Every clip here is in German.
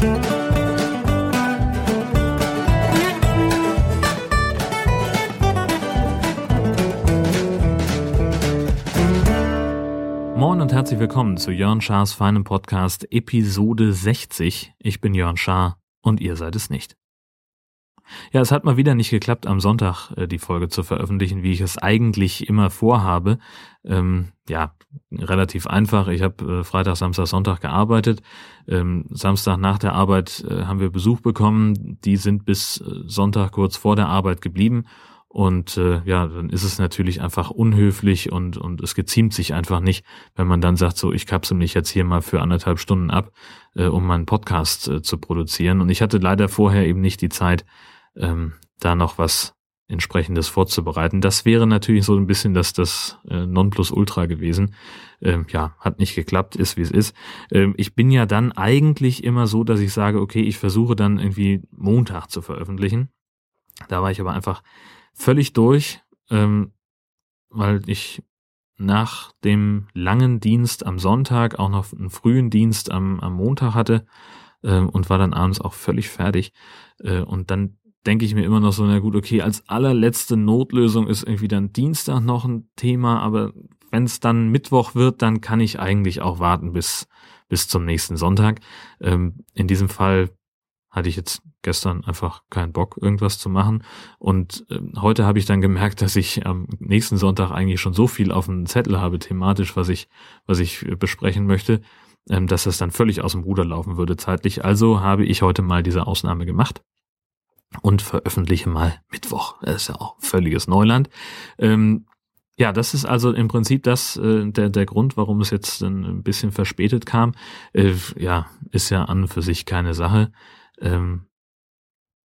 Moin und herzlich willkommen zu Jörn Schars feinem Podcast Episode 60. Ich bin Jörn Schaar und ihr seid es nicht. Ja, es hat mal wieder nicht geklappt, am Sonntag äh, die Folge zu veröffentlichen, wie ich es eigentlich immer vorhabe. Ähm, ja, relativ einfach. Ich habe äh, Freitag, Samstag, Sonntag gearbeitet. Ähm, Samstag nach der Arbeit äh, haben wir Besuch bekommen. Die sind bis äh, Sonntag kurz vor der Arbeit geblieben. Und äh, ja, dann ist es natürlich einfach unhöflich und, und es geziemt sich einfach nicht, wenn man dann sagt, so, ich kapsel mich jetzt hier mal für anderthalb Stunden ab, äh, um meinen Podcast äh, zu produzieren. Und ich hatte leider vorher eben nicht die Zeit, ähm, da noch was entsprechendes vorzubereiten. Das wäre natürlich so ein bisschen das, das äh, Nonplusultra gewesen. Ähm, ja, hat nicht geklappt, ist wie es ist. Ähm, ich bin ja dann eigentlich immer so, dass ich sage, okay, ich versuche dann irgendwie Montag zu veröffentlichen. Da war ich aber einfach völlig durch, ähm, weil ich nach dem langen Dienst am Sonntag auch noch einen frühen Dienst am, am Montag hatte ähm, und war dann abends auch völlig fertig. Äh, und dann denke ich mir immer noch so, na gut, okay, als allerletzte Notlösung ist irgendwie dann Dienstag noch ein Thema, aber wenn es dann Mittwoch wird, dann kann ich eigentlich auch warten bis, bis zum nächsten Sonntag. Ähm, in diesem Fall hatte ich jetzt gestern einfach keinen Bock, irgendwas zu machen. Und äh, heute habe ich dann gemerkt, dass ich am nächsten Sonntag eigentlich schon so viel auf dem Zettel habe, thematisch, was ich, was ich besprechen möchte, ähm, dass das dann völlig aus dem Ruder laufen würde zeitlich. Also habe ich heute mal diese Ausnahme gemacht und veröffentliche mal Mittwoch. Das ist ja auch völliges Neuland. Ähm, ja, das ist also im Prinzip das äh, der der Grund, warum es jetzt ein bisschen verspätet kam. Äh, ja, ist ja an und für sich keine Sache. Ähm,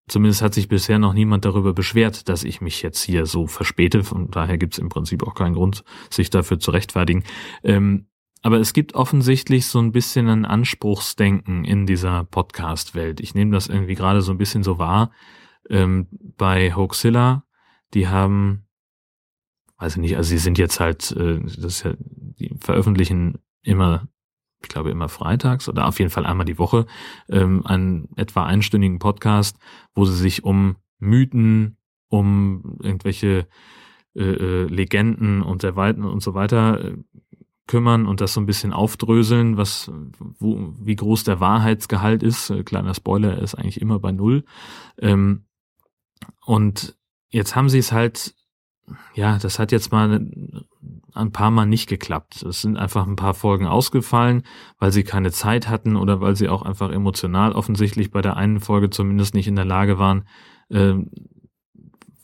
zumindest hat sich bisher noch niemand darüber beschwert, dass ich mich jetzt hier so verspäte. Von daher gibt es im Prinzip auch keinen Grund, sich dafür zu rechtfertigen. Ähm, aber es gibt offensichtlich so ein bisschen ein Anspruchsdenken in dieser Podcast-Welt. Ich nehme das irgendwie gerade so ein bisschen so wahr. Ähm, bei Hoaxilla, die haben, weiß ich nicht, also sie sind jetzt halt, äh, das ist ja, die veröffentlichen immer, ich glaube immer freitags oder auf jeden Fall einmal die Woche, ähm, einen etwa einstündigen Podcast, wo sie sich um Mythen, um irgendwelche äh, äh Legenden und der Weiten und so weiter äh, kümmern und das so ein bisschen aufdröseln, was, wo, wie groß der Wahrheitsgehalt ist. Äh, kleiner Spoiler, er ist eigentlich immer bei Null. Ähm, und jetzt haben sie es halt, ja, das hat jetzt mal ein paar Mal nicht geklappt. Es sind einfach ein paar Folgen ausgefallen, weil sie keine Zeit hatten oder weil sie auch einfach emotional offensichtlich bei der einen Folge zumindest nicht in der Lage waren, äh,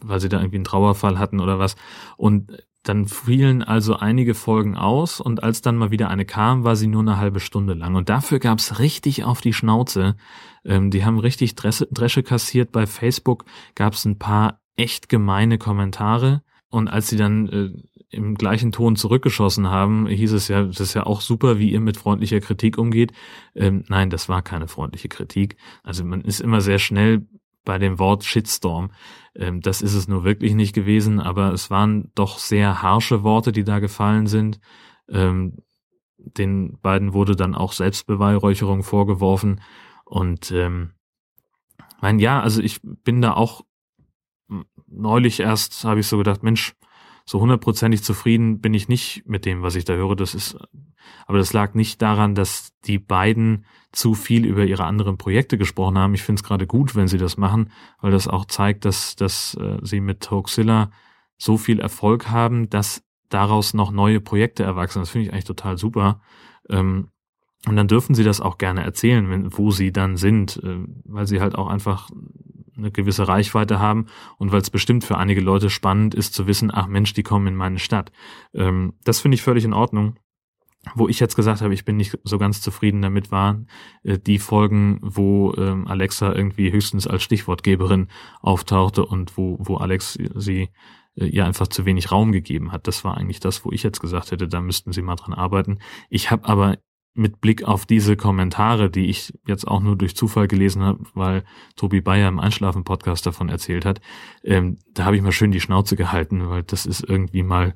weil sie da irgendwie einen Trauerfall hatten oder was. Und dann fielen also einige Folgen aus und als dann mal wieder eine kam, war sie nur eine halbe Stunde lang. Und dafür gab's richtig auf die Schnauze. Ähm, die haben richtig Dresche, Dresche kassiert. Bei Facebook gab's ein paar echt gemeine Kommentare. Und als sie dann äh, im gleichen Ton zurückgeschossen haben, hieß es ja, das ist ja auch super, wie ihr mit freundlicher Kritik umgeht. Ähm, nein, das war keine freundliche Kritik. Also man ist immer sehr schnell bei dem Wort Shitstorm. Ähm, das ist es nur wirklich nicht gewesen, aber es waren doch sehr harsche Worte, die da gefallen sind. Ähm, den beiden wurde dann auch Selbstbeweihräucherung vorgeworfen. Und ähm, mein ja, also ich bin da auch neulich erst, habe ich so gedacht, Mensch, so hundertprozentig zufrieden bin ich nicht mit dem, was ich da höre. Das ist, aber das lag nicht daran, dass die beiden zu viel über ihre anderen Projekte gesprochen haben. Ich finde es gerade gut, wenn sie das machen, weil das auch zeigt, dass, dass äh, sie mit Hoaxilla so viel Erfolg haben, dass daraus noch neue Projekte erwachsen. Das finde ich eigentlich total super. Ähm, und dann dürfen sie das auch gerne erzählen, wenn, wo sie dann sind, äh, weil sie halt auch einfach eine gewisse Reichweite haben und weil es bestimmt für einige Leute spannend ist zu wissen, ach Mensch, die kommen in meine Stadt. Ähm, das finde ich völlig in Ordnung wo ich jetzt gesagt habe, ich bin nicht so ganz zufrieden damit, waren äh, die Folgen, wo ähm, Alexa irgendwie höchstens als Stichwortgeberin auftauchte und wo, wo Alex sie äh, ihr einfach zu wenig Raum gegeben hat. Das war eigentlich das, wo ich jetzt gesagt hätte, da müssten sie mal dran arbeiten. Ich habe aber mit Blick auf diese Kommentare, die ich jetzt auch nur durch Zufall gelesen habe, weil Tobi Bayer im Einschlafen-Podcast davon erzählt hat, ähm, da habe ich mal schön die Schnauze gehalten, weil das ist irgendwie mal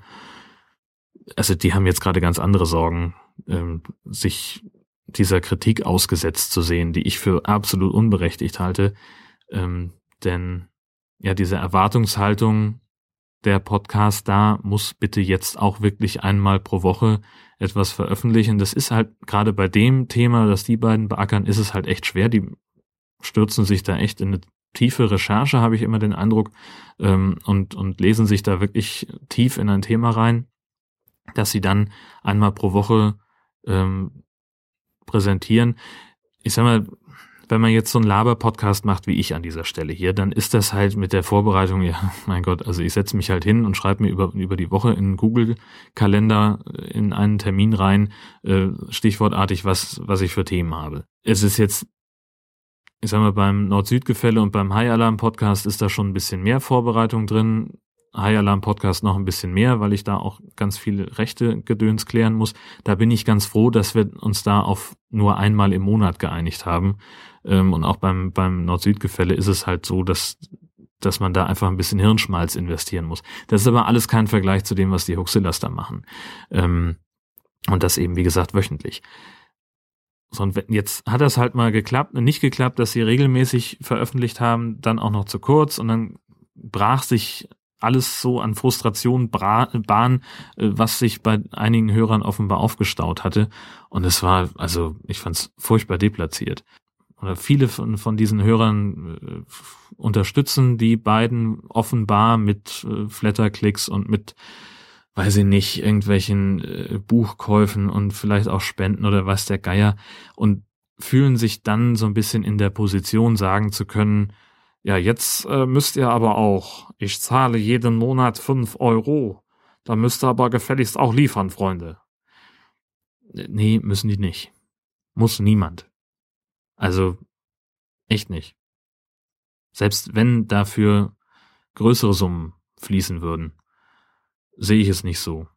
also die haben jetzt gerade ganz andere Sorgen, ähm, sich dieser Kritik ausgesetzt zu sehen, die ich für absolut unberechtigt halte. Ähm, denn ja, diese Erwartungshaltung der Podcast da muss bitte jetzt auch wirklich einmal pro Woche etwas veröffentlichen. Das ist halt gerade bei dem Thema, das die beiden beackern, ist es halt echt schwer. Die stürzen sich da echt in eine tiefe Recherche, habe ich immer den Eindruck, ähm, und, und lesen sich da wirklich tief in ein Thema rein, dass sie dann einmal pro Woche ähm, präsentieren. Ich sag mal, wenn man jetzt so einen Laber-Podcast macht wie ich an dieser Stelle hier, dann ist das halt mit der Vorbereitung, ja, mein Gott, also ich setze mich halt hin und schreibe mir über, über die Woche in Google-Kalender in einen Termin rein, äh, stichwortartig, was, was ich für Themen habe. Es ist jetzt, ich sag mal, beim Nord-Süd-Gefälle und beim High-Alarm-Podcast ist da schon ein bisschen mehr Vorbereitung drin. High Alarm Podcast noch ein bisschen mehr, weil ich da auch ganz viele Rechte Gedöns klären muss. Da bin ich ganz froh, dass wir uns da auf nur einmal im Monat geeinigt haben. Ähm, und auch beim, beim Nord-Süd-Gefälle ist es halt so, dass, dass man da einfach ein bisschen Hirnschmalz investieren muss. Das ist aber alles kein Vergleich zu dem, was die Huxillas da machen. Ähm, und das eben, wie gesagt, wöchentlich. So, und jetzt hat das halt mal geklappt, nicht geklappt, dass sie regelmäßig veröffentlicht haben, dann auch noch zu kurz und dann brach sich alles so an Frustration Bahn, äh, was sich bei einigen Hörern offenbar aufgestaut hatte. Und es war, also ich fand es furchtbar deplatziert. Oder viele von, von diesen Hörern äh, unterstützen die beiden offenbar mit äh, Flatterklicks und mit, weiß ich nicht, irgendwelchen äh, Buchkäufen und vielleicht auch Spenden oder was der Geier und fühlen sich dann so ein bisschen in der Position sagen zu können, ja, jetzt äh, müsst ihr aber auch. Ich zahle jeden Monat fünf Euro. Da müsst ihr aber gefälligst auch liefern, Freunde. Nee, müssen die nicht. Muss niemand. Also, echt nicht. Selbst wenn dafür größere Summen fließen würden, sehe ich es nicht so.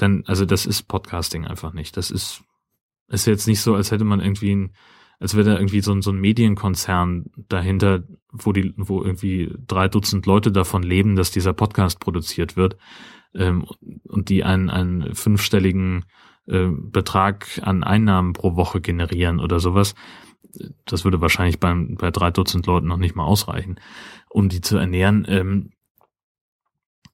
Denn, also das ist Podcasting einfach nicht. Das ist, ist jetzt nicht so, als hätte man irgendwie ein als wäre da irgendwie so, ein so ein Medienkonzern dahinter, wo die, wo irgendwie drei Dutzend Leute davon leben, dass dieser Podcast produziert wird ähm, und die einen, einen fünfstelligen äh, Betrag an Einnahmen pro Woche generieren oder sowas. Das würde wahrscheinlich beim, bei drei Dutzend Leuten noch nicht mal ausreichen, um die zu ernähren. Ähm,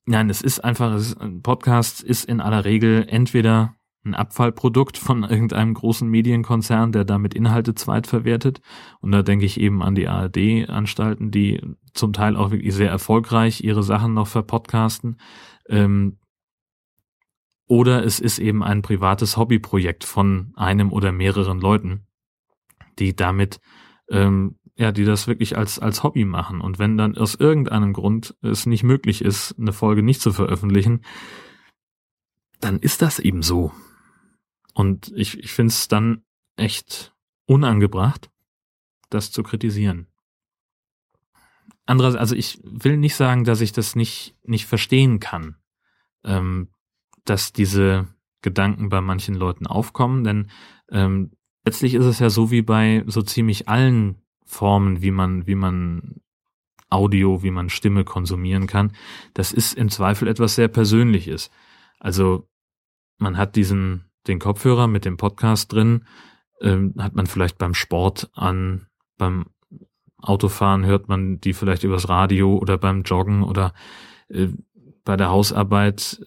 nein, es ist einfach, es ist, ein Podcast ist in aller Regel entweder ein Abfallprodukt von irgendeinem großen Medienkonzern, der damit Inhalte zweitverwertet. Und da denke ich eben an die ARD-Anstalten, die zum Teil auch wirklich sehr erfolgreich ihre Sachen noch verpodcasten. Ähm, oder es ist eben ein privates Hobbyprojekt von einem oder mehreren Leuten, die damit, ähm, ja, die das wirklich als, als Hobby machen. Und wenn dann aus irgendeinem Grund es nicht möglich ist, eine Folge nicht zu veröffentlichen, dann ist das eben so. Und ich, ich finde es dann echt unangebracht, das zu kritisieren. Andererseits, also ich will nicht sagen, dass ich das nicht, nicht verstehen kann, ähm, dass diese Gedanken bei manchen Leuten aufkommen, denn ähm, letztlich ist es ja so wie bei so ziemlich allen Formen, wie man, wie man Audio, wie man Stimme konsumieren kann. Das ist im Zweifel etwas sehr Persönliches. Also man hat diesen den Kopfhörer mit dem Podcast drin, ähm, hat man vielleicht beim Sport an, beim Autofahren hört man die vielleicht übers Radio oder beim Joggen oder äh, bei der Hausarbeit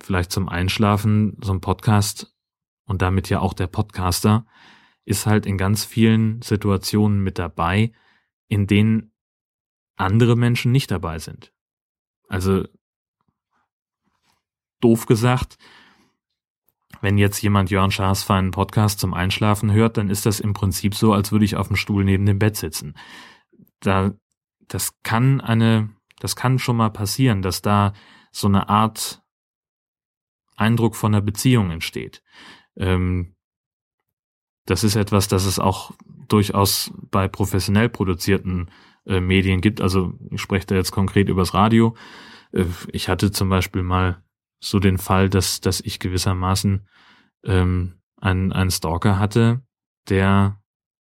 vielleicht zum Einschlafen so ein Podcast und damit ja auch der Podcaster ist halt in ganz vielen Situationen mit dabei, in denen andere Menschen nicht dabei sind. Also doof gesagt, wenn jetzt jemand Jörn Schaas feinen Podcast zum Einschlafen hört, dann ist das im Prinzip so, als würde ich auf dem Stuhl neben dem Bett sitzen. Da, das kann eine, das kann schon mal passieren, dass da so eine Art Eindruck von einer Beziehung entsteht. Ähm, das ist etwas, das es auch durchaus bei professionell produzierten äh, Medien gibt. Also ich spreche da jetzt konkret übers Radio. Äh, ich hatte zum Beispiel mal so den Fall, dass, dass ich gewissermaßen ähm, einen, einen Stalker hatte, der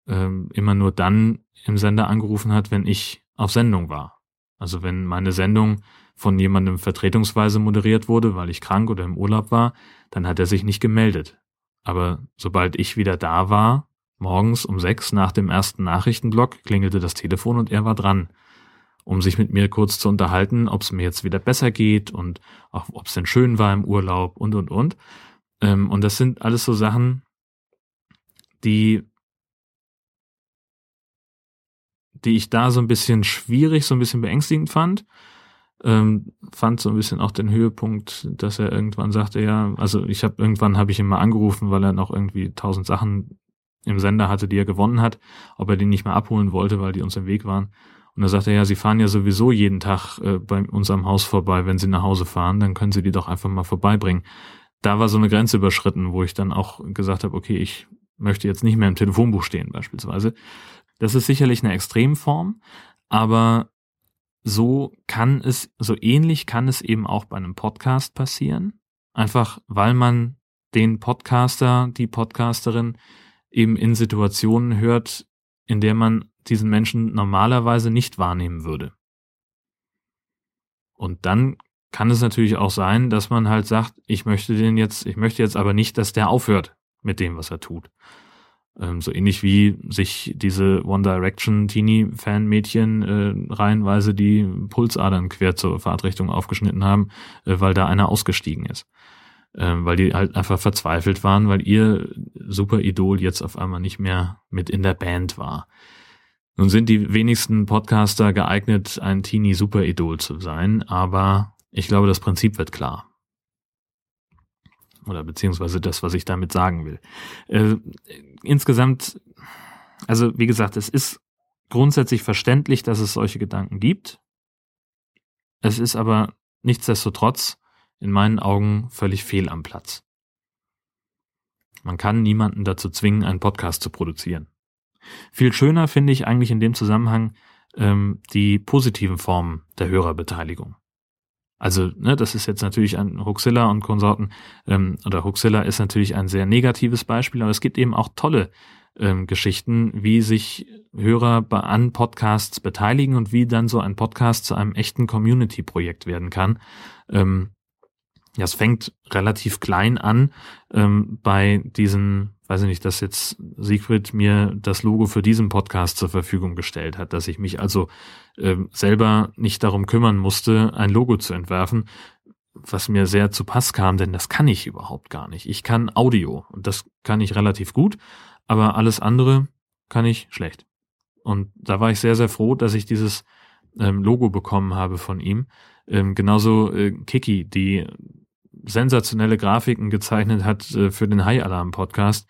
ähm, immer nur dann im Sender angerufen hat, wenn ich auf Sendung war. Also wenn meine Sendung von jemandem vertretungsweise moderiert wurde, weil ich krank oder im Urlaub war, dann hat er sich nicht gemeldet. Aber sobald ich wieder da war, morgens um sechs nach dem ersten Nachrichtenblock, klingelte das Telefon und er war dran, um sich mit mir kurz zu unterhalten, ob es mir jetzt wieder besser geht und auch ob es denn schön war im Urlaub und und und. Ähm, und das sind alles so Sachen, die die ich da so ein bisschen schwierig, so ein bisschen beängstigend fand. Ähm, fand so ein bisschen auch den Höhepunkt, dass er irgendwann sagte, ja, also ich habe irgendwann habe ich ihn mal angerufen, weil er noch irgendwie tausend Sachen im Sender hatte, die er gewonnen hat, ob er die nicht mehr abholen wollte, weil die uns im Weg waren. Und da sagte er, ja, Sie fahren ja sowieso jeden Tag äh, bei unserem Haus vorbei, wenn Sie nach Hause fahren, dann können Sie die doch einfach mal vorbeibringen. Da war so eine Grenze überschritten, wo ich dann auch gesagt habe, okay, ich möchte jetzt nicht mehr im Telefonbuch stehen beispielsweise. Das ist sicherlich eine Extremform, aber so kann es, so ähnlich kann es eben auch bei einem Podcast passieren. Einfach weil man den Podcaster, die Podcasterin eben in Situationen hört, in der man diesen Menschen normalerweise nicht wahrnehmen würde. Und dann kann es natürlich auch sein, dass man halt sagt, ich möchte den jetzt, ich möchte jetzt aber nicht, dass der aufhört mit dem, was er tut. Ähm, so ähnlich wie sich diese One Direction Teenie-Fan-Mädchen äh, reihenweise die Pulsadern quer zur Fahrtrichtung aufgeschnitten haben, äh, weil da einer ausgestiegen ist. Ähm, weil die halt einfach verzweifelt waren, weil ihr Super-Idol jetzt auf einmal nicht mehr mit in der Band war. Nun sind die wenigsten Podcaster geeignet, ein Teenie-Super-Idol zu sein, aber ich glaube, das Prinzip wird klar oder beziehungsweise das, was ich damit sagen will. Äh, insgesamt, also wie gesagt, es ist grundsätzlich verständlich, dass es solche Gedanken gibt. Es ist aber nichtsdestotrotz in meinen Augen völlig fehl am Platz. Man kann niemanden dazu zwingen, einen Podcast zu produzieren. Viel schöner finde ich eigentlich in dem Zusammenhang ähm, die positiven Formen der Hörerbeteiligung. Also, ne, das ist jetzt natürlich ein Huxilla und Konsorten, ähm, oder Huxilla ist natürlich ein sehr negatives Beispiel, aber es gibt eben auch tolle ähm, Geschichten, wie sich Hörer an Podcasts beteiligen und wie dann so ein Podcast zu einem echten Community-Projekt werden kann. Ähm, ja, es fängt relativ klein an ähm, bei diesen, weiß ich nicht, dass jetzt Siegfried mir das Logo für diesen Podcast zur Verfügung gestellt hat, dass ich mich also ähm, selber nicht darum kümmern musste, ein Logo zu entwerfen, was mir sehr zu Pass kam, denn das kann ich überhaupt gar nicht. Ich kann Audio und das kann ich relativ gut, aber alles andere kann ich schlecht. Und da war ich sehr, sehr froh, dass ich dieses ähm, Logo bekommen habe von ihm. Ähm, genauso äh, Kiki, die sensationelle Grafiken gezeichnet hat äh, für den High Alarm Podcast.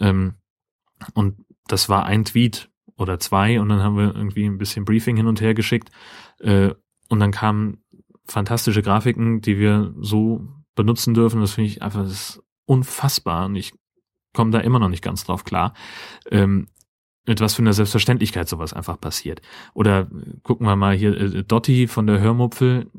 Ähm, und das war ein Tweet oder zwei und dann haben wir irgendwie ein bisschen Briefing hin und her geschickt äh, und dann kamen fantastische Grafiken, die wir so benutzen dürfen. Das finde ich einfach unfassbar und ich komme da immer noch nicht ganz drauf klar. Ähm, mit was für einer Selbstverständlichkeit sowas einfach passiert. Oder gucken wir mal hier, äh, Dotti von der Hörmupfel,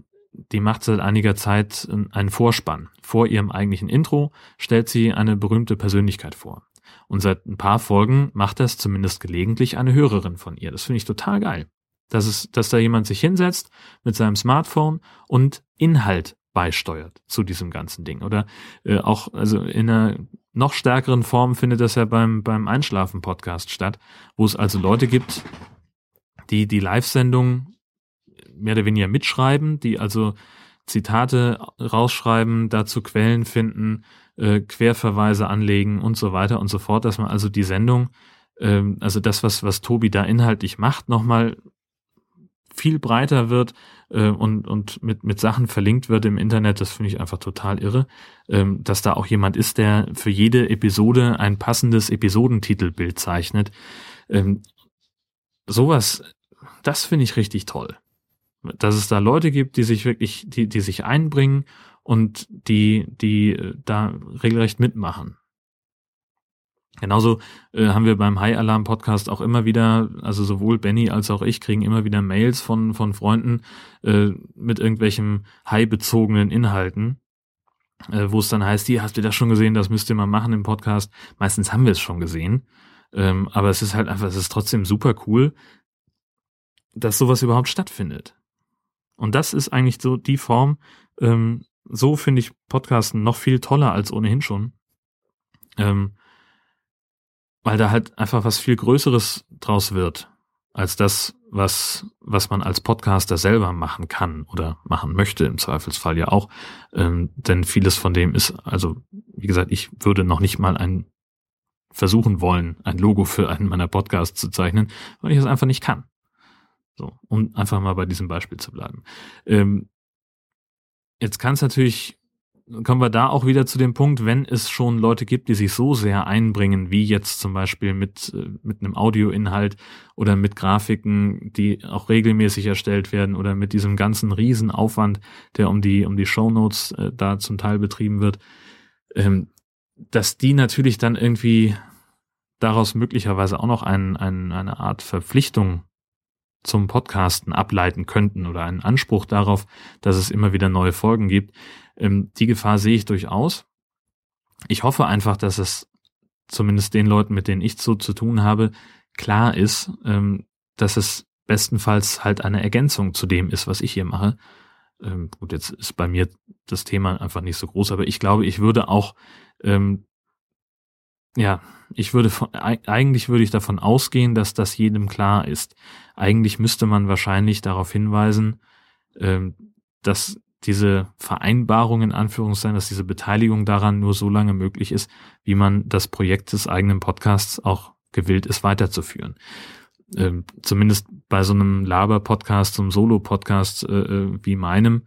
die macht seit einiger Zeit einen Vorspann. Vor ihrem eigentlichen Intro stellt sie eine berühmte Persönlichkeit vor. Und seit ein paar Folgen macht das zumindest gelegentlich eine Hörerin von ihr. Das finde ich total geil. Dass, es, dass da jemand sich hinsetzt mit seinem Smartphone und Inhalt beisteuert zu diesem ganzen Ding. Oder äh, auch, also in einer noch stärkeren Form findet das ja beim, beim Einschlafen-Podcast statt, wo es also Leute gibt, die die Live-Sendung mehr oder weniger mitschreiben, die also Zitate rausschreiben, dazu Quellen finden, äh, Querverweise anlegen und so weiter und so fort, dass man also die Sendung, äh, also das, was, was Tobi da inhaltlich macht, nochmal viel breiter wird äh, und, und mit, mit Sachen verlinkt wird im Internet, das finde ich einfach total irre, ähm, dass da auch jemand ist, der für jede Episode ein passendes Episodentitelbild zeichnet. Ähm, sowas, das finde ich richtig toll dass es da Leute gibt, die sich wirklich, die, die sich einbringen und die, die äh, da regelrecht mitmachen. Genauso äh, haben wir beim High Alarm Podcast auch immer wieder, also sowohl Benny als auch ich kriegen immer wieder Mails von, von Freunden äh, mit irgendwelchen High-bezogenen Inhalten, äh, wo es dann heißt, die hast du das schon gesehen, das müsst ihr mal machen im Podcast. Meistens haben wir es schon gesehen, ähm, aber es ist halt einfach, es ist trotzdem super cool, dass sowas überhaupt stattfindet. Und das ist eigentlich so die Form, ähm, so finde ich Podcasten noch viel toller als ohnehin schon. ähm, weil da halt einfach was viel Größeres draus wird, als das, was, was man als Podcaster selber machen kann oder machen möchte, im Zweifelsfall ja auch. Ähm, denn vieles von dem ist, also, wie gesagt, ich würde noch nicht mal ein versuchen wollen, ein Logo für einen meiner Podcasts zu zeichnen, weil ich es einfach nicht kann. So, um einfach mal bei diesem Beispiel zu bleiben. Ähm, jetzt kann es natürlich kommen wir da auch wieder zu dem Punkt, wenn es schon Leute gibt, die sich so sehr einbringen, wie jetzt zum Beispiel mit, äh, mit einem Audioinhalt oder mit Grafiken, die auch regelmäßig erstellt werden oder mit diesem ganzen Riesenaufwand, der um die, um die Shownotes äh, da zum Teil betrieben wird, ähm, dass die natürlich dann irgendwie daraus möglicherweise auch noch ein, ein, eine Art Verpflichtung zum Podcasten ableiten könnten oder einen Anspruch darauf, dass es immer wieder neue Folgen gibt. Ähm, die Gefahr sehe ich durchaus. Ich hoffe einfach, dass es zumindest den Leuten, mit denen ich so zu tun habe, klar ist, ähm, dass es bestenfalls halt eine Ergänzung zu dem ist, was ich hier mache. Ähm, gut, jetzt ist bei mir das Thema einfach nicht so groß, aber ich glaube, ich würde auch, ähm, ja, ich würde von, eigentlich würde ich davon ausgehen, dass das jedem klar ist. Eigentlich müsste man wahrscheinlich darauf hinweisen, ähm, dass diese Vereinbarung in Anführungszeichen, dass diese Beteiligung daran nur so lange möglich ist, wie man das Projekt des eigenen Podcasts auch gewillt ist weiterzuführen. Ähm, zumindest bei so einem Laber-Podcast, so einem Solo-Podcast äh, äh wie meinem,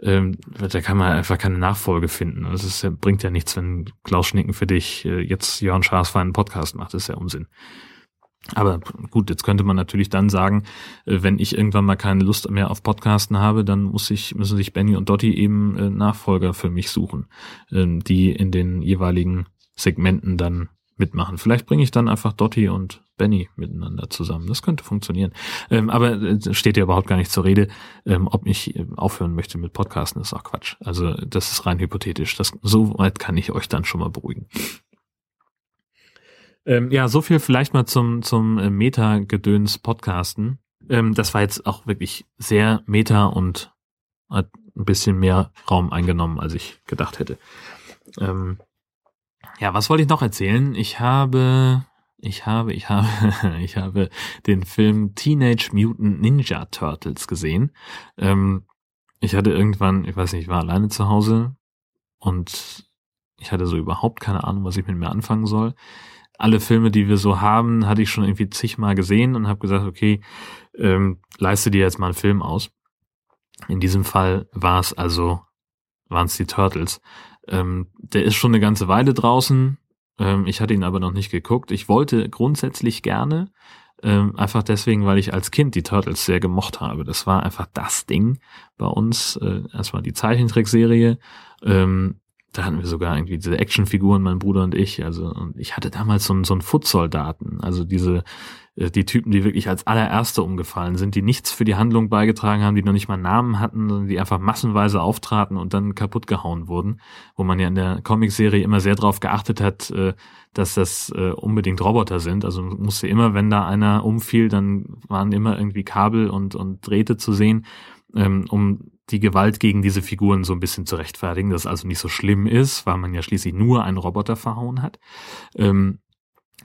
ähm, da kann man einfach keine Nachfolge finden. Das ist, bringt ja nichts, wenn Klaus Schnicken für dich äh, jetzt Jörn Schaas für einen Podcast macht. Das ist ja Unsinn. Aber gut, jetzt könnte man natürlich dann sagen, äh, wenn ich irgendwann mal keine Lust mehr auf Podcasten habe, dann muss ich, müssen sich Benny und Dotti eben äh, Nachfolger für mich suchen, ähm, die in den jeweiligen Segmenten dann mitmachen. Vielleicht bringe ich dann einfach Dotti und Benny miteinander zusammen. Das könnte funktionieren. Ähm, aber äh, steht ja überhaupt gar nicht zur Rede, ähm, ob ich aufhören möchte mit Podcasten, ist auch Quatsch. Also das ist rein hypothetisch. Das, so weit kann ich euch dann schon mal beruhigen. Ähm, ja, so viel vielleicht mal zum, zum äh, Meta-Gedöns Podcasten. Ähm, das war jetzt auch wirklich sehr Meta und hat ein bisschen mehr Raum eingenommen, als ich gedacht hätte. Ähm, ja, was wollte ich noch erzählen? Ich habe, ich habe, ich habe, ich habe den Film Teenage Mutant Ninja Turtles gesehen. Ähm, ich hatte irgendwann, ich weiß nicht, ich war alleine zu Hause und ich hatte so überhaupt keine Ahnung, was ich mit mir anfangen soll alle Filme, die wir so haben, hatte ich schon irgendwie zigmal gesehen und habe gesagt, okay, ähm, leiste dir jetzt mal einen Film aus. In diesem Fall war es also, waren es die Turtles. Ähm, der ist schon eine ganze Weile draußen. Ähm, ich hatte ihn aber noch nicht geguckt. Ich wollte grundsätzlich gerne, ähm, einfach deswegen, weil ich als Kind die Turtles sehr gemocht habe. Das war einfach das Ding bei uns. Äh, erstmal die Zeichentrickserie. Ähm, da hatten wir sogar irgendwie diese Actionfiguren, mein Bruder und ich. Also und ich hatte damals so, einen so einen Footsoldaten, also diese die Typen, die wirklich als allererste umgefallen sind, die nichts für die Handlung beigetragen haben, die noch nicht mal Namen hatten, sondern die einfach massenweise auftraten und dann kaputt gehauen wurden. Wo man ja in der Comicserie immer sehr darauf geachtet hat, äh, dass das äh, unbedingt Roboter sind. Also musste immer, wenn da einer umfiel, dann waren immer irgendwie Kabel und, und Drähte zu sehen, ähm, um die Gewalt gegen diese Figuren so ein bisschen zu rechtfertigen, dass es also nicht so schlimm ist, weil man ja schließlich nur einen Roboter verhauen hat. Ähm,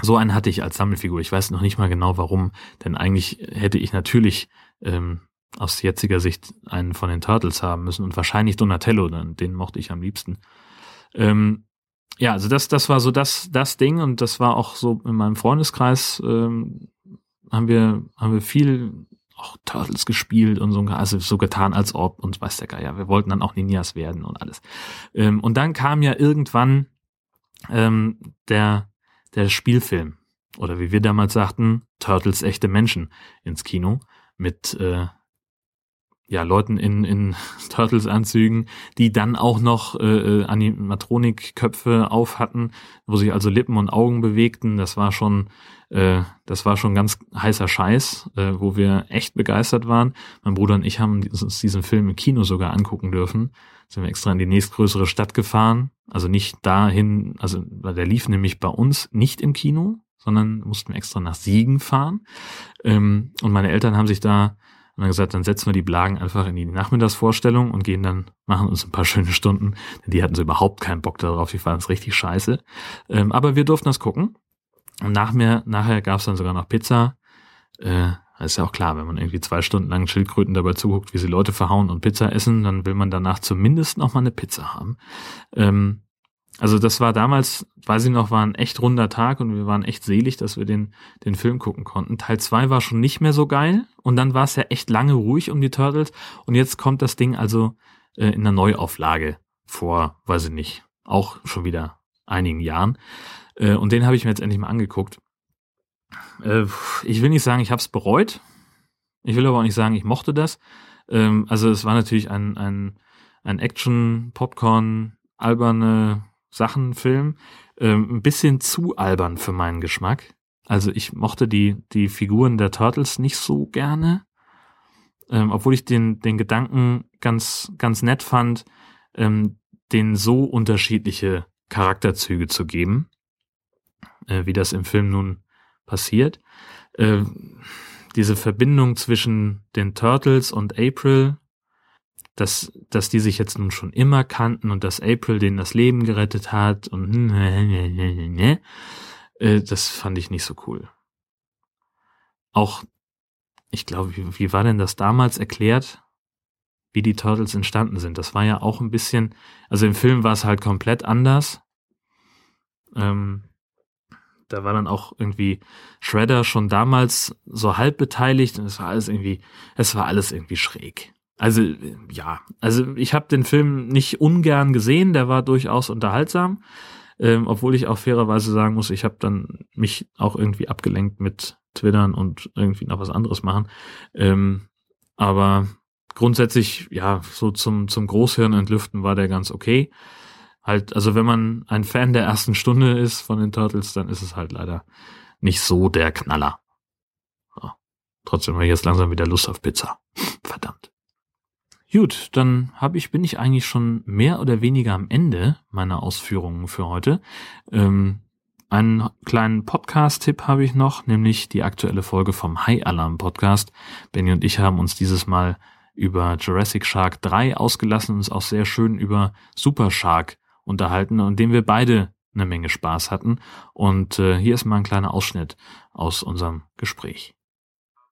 so einen hatte ich als Sammelfigur. Ich weiß noch nicht mal genau warum, denn eigentlich hätte ich natürlich ähm, aus jetziger Sicht einen von den Turtles haben müssen und wahrscheinlich Donatello, dann den mochte ich am liebsten. Ähm, ja, also das, das war so das, das Ding und das war auch so in meinem Freundeskreis ähm, haben wir, haben wir viel auch Turtles gespielt und so, also so getan, als ob und weiß der Geier, wir wollten dann auch Ninjas werden und alles. Ähm, und dann kam ja irgendwann ähm, der, der Spielfilm. Oder wie wir damals sagten, Turtles echte Menschen ins Kino mit äh, ja, Leuten in, in Turtles-Anzügen, die dann auch noch äh, äh, Animatronik-Köpfe auf hatten, wo sich also Lippen und Augen bewegten. Das war schon, äh, das war schon ganz heißer Scheiß, äh, wo wir echt begeistert waren. Mein Bruder und ich haben uns diesen Film im Kino sogar angucken dürfen. Sind wir extra in die nächstgrößere Stadt gefahren. Also nicht dahin, also der lief nämlich bei uns nicht im Kino, sondern mussten extra nach Siegen fahren. Ähm, und meine Eltern haben sich da Und dann gesagt, dann setzen wir die Blagen einfach in die Nachmittagsvorstellung und gehen dann, machen uns ein paar schöne Stunden. Die hatten so überhaupt keinen Bock darauf, die fanden es richtig scheiße. Ähm, aber wir durften das gucken. Und nach mir, nachher gab es dann sogar noch Pizza. Äh, ist ja auch klar, wenn man irgendwie zwei Stunden lang Schildkröten dabei zuguckt, wie sie Leute verhauen und Pizza essen, dann will man danach zumindest noch mal eine Pizza haben. Ähm, also das war damals, weiß ich noch, war ein echt runder Tag und wir waren echt selig, dass wir den, den Film gucken konnten. Teil zwei war schon nicht mehr so geil und dann war es ja echt lange ruhig um die Turtles und jetzt kommt das Ding also äh, in einer Neuauflage vor, weiß ich nicht, auch schon wieder einigen Jahren. Äh, und den habe ich mir jetzt endlich mal angeguckt. Äh, ich will nicht sagen, ich habe es bereut. Ich will aber auch nicht sagen, ich mochte das. Ähm, also es war natürlich ein, ein, ein Action, Popcorn, alberne Sachenfilm. Ähm, ein bisschen zu albern für meinen Geschmack. Also ich mochte die, die Figuren der Turtles nicht so gerne. Ähm, obwohl ich den, den Gedanken ganz, ganz nett fand, ähm, denen so unterschiedliche Charakterzüge zu geben, äh, wie das im Film nun passiert. Äh, diese Verbindung zwischen den Turtles und April, dass, dass die sich jetzt nun schon immer kannten und dass April denen das Leben gerettet hat und äh, das fand ich nicht so cool. Auch, ich glaube, wie, wie war denn das damals erklärt, wie die Turtles entstanden sind? Das war ja auch ein bisschen, also im Film war es halt komplett anders. Ähm, da war dann auch irgendwie Shredder schon damals so halb beteiligt und es war alles irgendwie, es war alles irgendwie schräg. Also ja, also ich habe den Film nicht ungern gesehen, der war durchaus unterhaltsam, ähm, obwohl ich auch fairerweise sagen muss, ich habe dann mich auch irgendwie abgelenkt mit Twittern und irgendwie noch was anderes machen. Ähm, aber grundsätzlich, ja, so zum, zum Großhirn entlüften war der ganz okay halt, also wenn man ein Fan der ersten Stunde ist von den Turtles, dann ist es halt leider nicht so der Knaller. Ja. Trotzdem habe ich jetzt langsam wieder Lust auf Pizza. Verdammt. Gut, dann hab ich, bin ich eigentlich schon mehr oder weniger am Ende meiner Ausführungen für heute. Ähm, einen kleinen Podcast-Tipp habe ich noch, nämlich die aktuelle Folge vom High Alarm Podcast. Benny und ich haben uns dieses Mal über Jurassic Shark 3 ausgelassen und uns auch sehr schön über Super Shark unterhalten und dem wir beide eine Menge Spaß hatten. Und äh, hier ist mal ein kleiner Ausschnitt aus unserem Gespräch.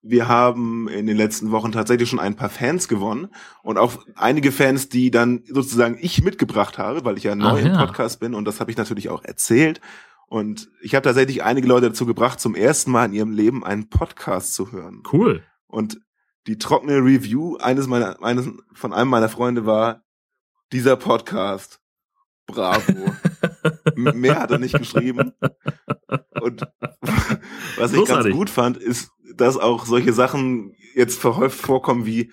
Wir haben in den letzten Wochen tatsächlich schon ein paar Fans gewonnen und auch einige Fans, die dann sozusagen ich mitgebracht habe, weil ich ja neu ah, ja. im Podcast bin und das habe ich natürlich auch erzählt. Und ich habe tatsächlich einige Leute dazu gebracht, zum ersten Mal in ihrem Leben einen Podcast zu hören. Cool. Und die trockene Review eines meiner, eines von einem meiner Freunde war, dieser Podcast Bravo. Mehr hat er nicht geschrieben. Und was ich Großartig. ganz gut fand, ist, dass auch solche Sachen jetzt verhäuft vorkommen wie,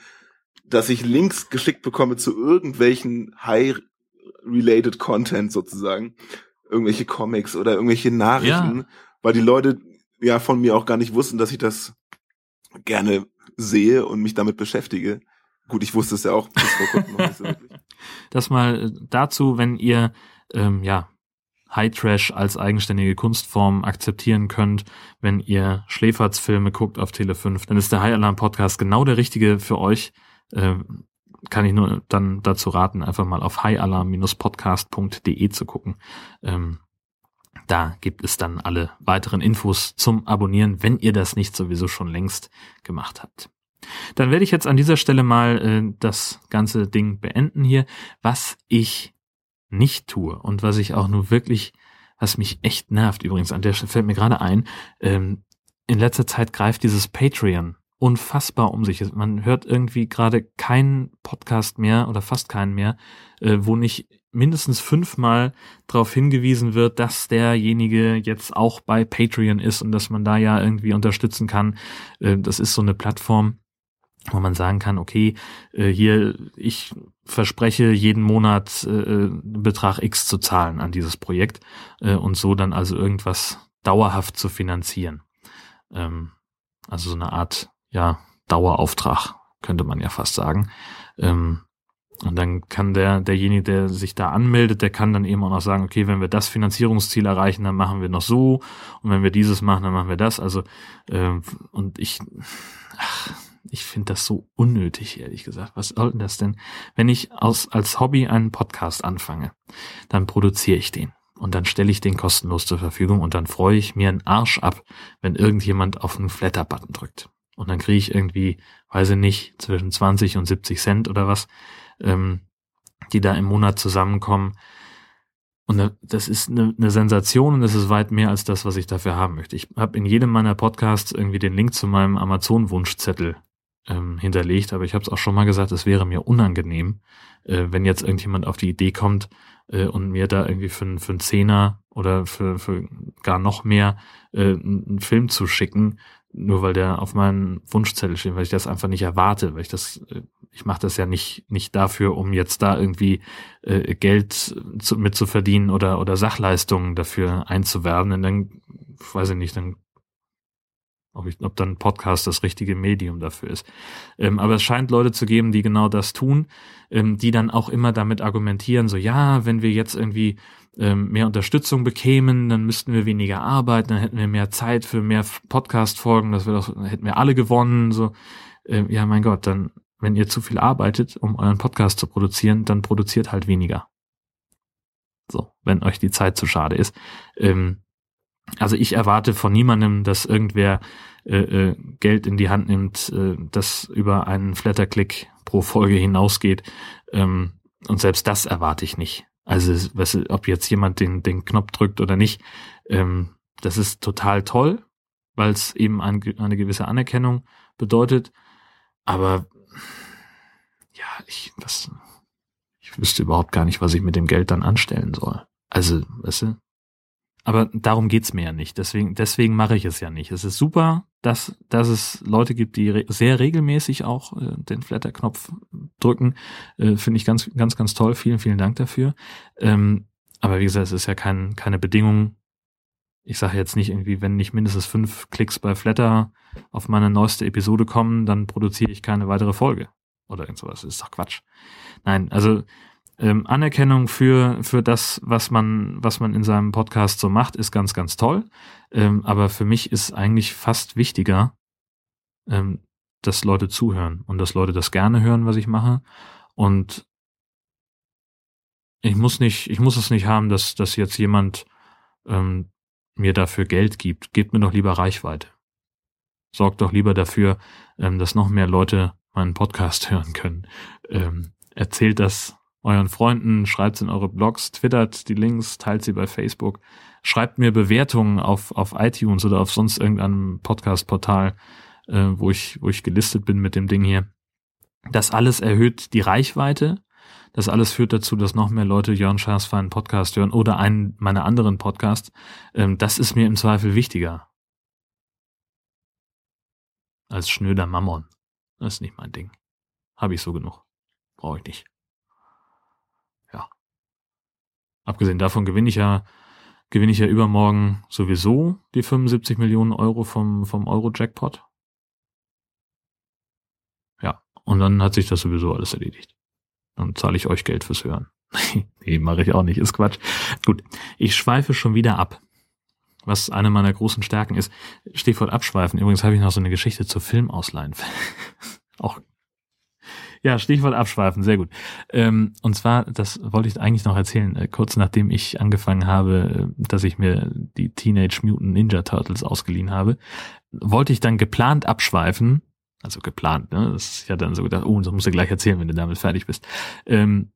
dass ich Links geschickt bekomme zu irgendwelchen high-related Content sozusagen. Irgendwelche Comics oder irgendwelche Nachrichten, ja. weil die Leute ja von mir auch gar nicht wussten, dass ich das gerne sehe und mich damit beschäftige. Gut, ich wusste es ja auch bis vor kurzem noch nicht so wirklich. Das mal äh, dazu, wenn ihr ähm, ja High Trash als eigenständige Kunstform akzeptieren könnt, wenn ihr Schläferzfilme guckt auf Tele 5, dann ist der High Alarm Podcast genau der richtige für euch. Ähm, kann ich nur dann dazu raten, einfach mal auf highalarm-podcast.de zu gucken. Ähm, da gibt es dann alle weiteren Infos zum Abonnieren, wenn ihr das nicht sowieso schon längst gemacht habt. Dann werde ich jetzt an dieser Stelle mal äh, das ganze Ding beenden hier. Was ich nicht tue und was ich auch nur wirklich, was mich echt nervt übrigens, an der Stelle fällt mir gerade ein, ähm, in letzter Zeit greift dieses Patreon unfassbar um sich. Man hört irgendwie gerade keinen Podcast mehr oder fast keinen mehr, äh, wo nicht mindestens fünfmal darauf hingewiesen wird, dass derjenige jetzt auch bei Patreon ist und dass man da ja irgendwie unterstützen kann. Äh, das ist so eine Plattform, wo man sagen kann, okay, äh, hier, ich verspreche jeden Monat äh, Betrag X zu zahlen an dieses Projekt äh, und so dann also irgendwas dauerhaft zu finanzieren. Ähm, also so eine Art, ja, Dauerauftrag, könnte man ja fast sagen. Ähm, und dann kann der, derjenige, der sich da anmeldet, der kann dann eben auch noch sagen, okay, wenn wir das Finanzierungsziel erreichen, dann machen wir noch so. Und wenn wir dieses machen, dann machen wir das. Also, äh, und ich, ach, ich finde das so unnötig, ehrlich gesagt. Was soll denn das denn? Wenn ich aus, als Hobby einen Podcast anfange, dann produziere ich den. Und dann stelle ich den kostenlos zur Verfügung und dann freue ich mir einen Arsch ab, wenn irgendjemand auf einen Flatter-Button drückt. Und dann kriege ich irgendwie, weiß ich nicht, zwischen 20 und 70 Cent oder was, ähm, die da im Monat zusammenkommen. Und das ist eine, eine Sensation und das ist weit mehr als das, was ich dafür haben möchte. Ich habe in jedem meiner Podcasts irgendwie den Link zu meinem Amazon-Wunschzettel ähm, hinterlegt, aber ich habe es auch schon mal gesagt, es wäre mir unangenehm, äh, wenn jetzt irgendjemand auf die Idee kommt äh, und mir da irgendwie für, für einen Zehner oder für, für gar noch mehr äh, einen Film zu schicken, nur weil der auf meinem Wunschzettel steht, weil ich das einfach nicht erwarte, weil ich das, äh, ich mache das ja nicht nicht dafür, um jetzt da irgendwie äh, Geld zu, mit oder oder Sachleistungen dafür einzuwerben, und dann weiß ich nicht, dann ob, ich, ob dann Podcast das richtige Medium dafür ist. Ähm, aber es scheint Leute zu geben, die genau das tun, ähm, die dann auch immer damit argumentieren, so ja, wenn wir jetzt irgendwie ähm, mehr Unterstützung bekämen, dann müssten wir weniger arbeiten, dann hätten wir mehr Zeit für mehr Podcast-Folgen, das doch, hätten wir alle gewonnen. So, ähm, ja, mein Gott, dann, wenn ihr zu viel arbeitet, um euren Podcast zu produzieren, dann produziert halt weniger. So, wenn euch die Zeit zu schade ist. Ähm, also ich erwarte von niemandem, dass irgendwer äh, äh, Geld in die Hand nimmt, äh, das über einen Flatterklick pro Folge hinausgeht. Ähm, und selbst das erwarte ich nicht. Also was, ob jetzt jemand den, den Knopf drückt oder nicht, ähm, das ist total toll, weil es eben ein, eine gewisse Anerkennung bedeutet. Aber ja, ich, was, ich wüsste überhaupt gar nicht, was ich mit dem Geld dann anstellen soll. Also, weißt du, aber darum geht's mir ja nicht. Deswegen, deswegen mache ich es ja nicht. Es ist super, dass, dass es Leute gibt, die re sehr regelmäßig auch äh, den Flatter-Knopf drücken. Äh, Finde ich ganz, ganz, ganz toll. Vielen, vielen Dank dafür. Ähm, aber wie gesagt, es ist ja kein, keine Bedingung. Ich sage jetzt nicht irgendwie, wenn nicht mindestens fünf Klicks bei Flatter auf meine neueste Episode kommen, dann produziere ich keine weitere Folge. Oder irgend sowas. Das ist doch Quatsch. Nein, also ähm, Anerkennung für, für das, was man, was man in seinem Podcast so macht, ist ganz, ganz toll. Ähm, aber für mich ist eigentlich fast wichtiger, ähm, dass Leute zuhören und dass Leute das gerne hören, was ich mache. Und ich muss nicht, ich muss es nicht haben, dass, dass jetzt jemand ähm, mir dafür Geld gibt. Gebt mir doch lieber Reichweite. Sorgt doch lieber dafür, ähm, dass noch mehr Leute meinen Podcast hören können. Ähm, erzählt das euren Freunden, schreibt in eure Blogs, twittert die Links, teilt sie bei Facebook, schreibt mir Bewertungen auf, auf iTunes oder auf sonst irgendeinem Podcast-Portal, äh, wo ich, wo ich gelistet bin mit dem Ding hier. Das alles erhöht die Reichweite. Das alles führt dazu, dass noch mehr Leute Jörn Schaas für einen Podcast hören oder einen meiner anderen Podcasts. Ähm, das ist mir im Zweifel wichtiger. Als schnöder Mammon. Das ist nicht mein Ding. Habe ich so genug. Brauche ich nicht. Abgesehen davon gewinne ich ja, gewinne ich ja übermorgen sowieso die 75 Millionen Euro vom, vom Euro-Jackpot. Ja, und dann hat sich das sowieso alles erledigt. Dann zahle ich euch Geld fürs Hören. nee, mache ich auch nicht, ist Quatsch. Gut, ich schweife schon wieder ab. Was eine meiner großen Stärken ist. Stichwort abschweifen. Übrigens habe ich noch so eine Geschichte zur Filmausleihen. auch ja, Stichwort abschweifen, sehr gut. Ähm, und zwar, das wollte ich eigentlich noch erzählen, äh, kurz nachdem ich angefangen habe, äh, dass ich mir die Teenage Mutant Ninja Turtles ausgeliehen habe, wollte ich dann geplant abschweifen, also geplant, ne? Das ist ja dann so gedacht, oh, das musst du gleich erzählen, wenn du damit fertig bist. Ähm,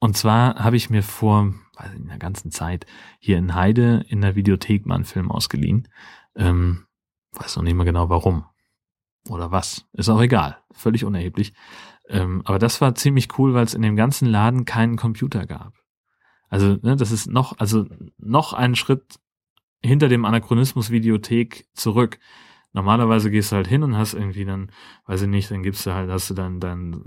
und zwar habe ich mir vor weiß in der ganzen Zeit hier in Heide in der Videothek mal einen Film ausgeliehen. Ähm, weiß noch nicht mehr genau warum oder was. Ist auch egal. Völlig unerheblich. Ähm, aber das war ziemlich cool, weil es in dem ganzen Laden keinen Computer gab. Also, ne, das ist noch, also noch einen Schritt hinter dem Anachronismus-Videothek zurück. Normalerweise gehst du halt hin und hast irgendwie dann, weiß ich nicht, dann gibst du halt, hast du dann dein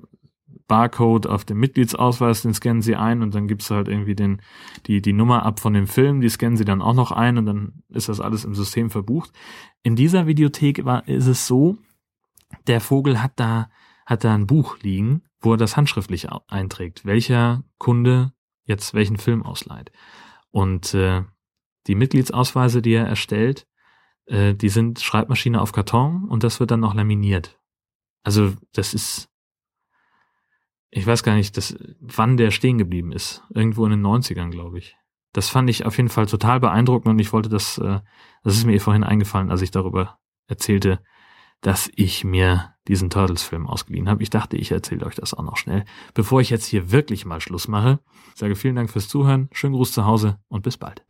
Barcode auf dem Mitgliedsausweis, den scannen sie ein und dann gibst du halt irgendwie den, die, die Nummer ab von dem Film, die scannen sie dann auch noch ein und dann ist das alles im System verbucht. In dieser Videothek war, ist es so, der Vogel hat da, hat da ein Buch liegen, wo er das handschriftlich einträgt, welcher Kunde jetzt welchen Film ausleiht. Und äh, die Mitgliedsausweise, die er erstellt, äh, die sind Schreibmaschine auf Karton und das wird dann noch laminiert. Also, das ist, ich weiß gar nicht, das, wann der stehen geblieben ist. Irgendwo in den 90ern, glaube ich. Das fand ich auf jeden Fall total beeindruckend und ich wollte das, äh, das ist mir eh vorhin eingefallen, als ich darüber erzählte, dass ich mir diesen Turtles-Film ausgeliehen habe. Ich dachte, ich erzähle euch das auch noch schnell, bevor ich jetzt hier wirklich mal Schluss mache. Sage vielen Dank fürs Zuhören, schönen Gruß zu Hause und bis bald.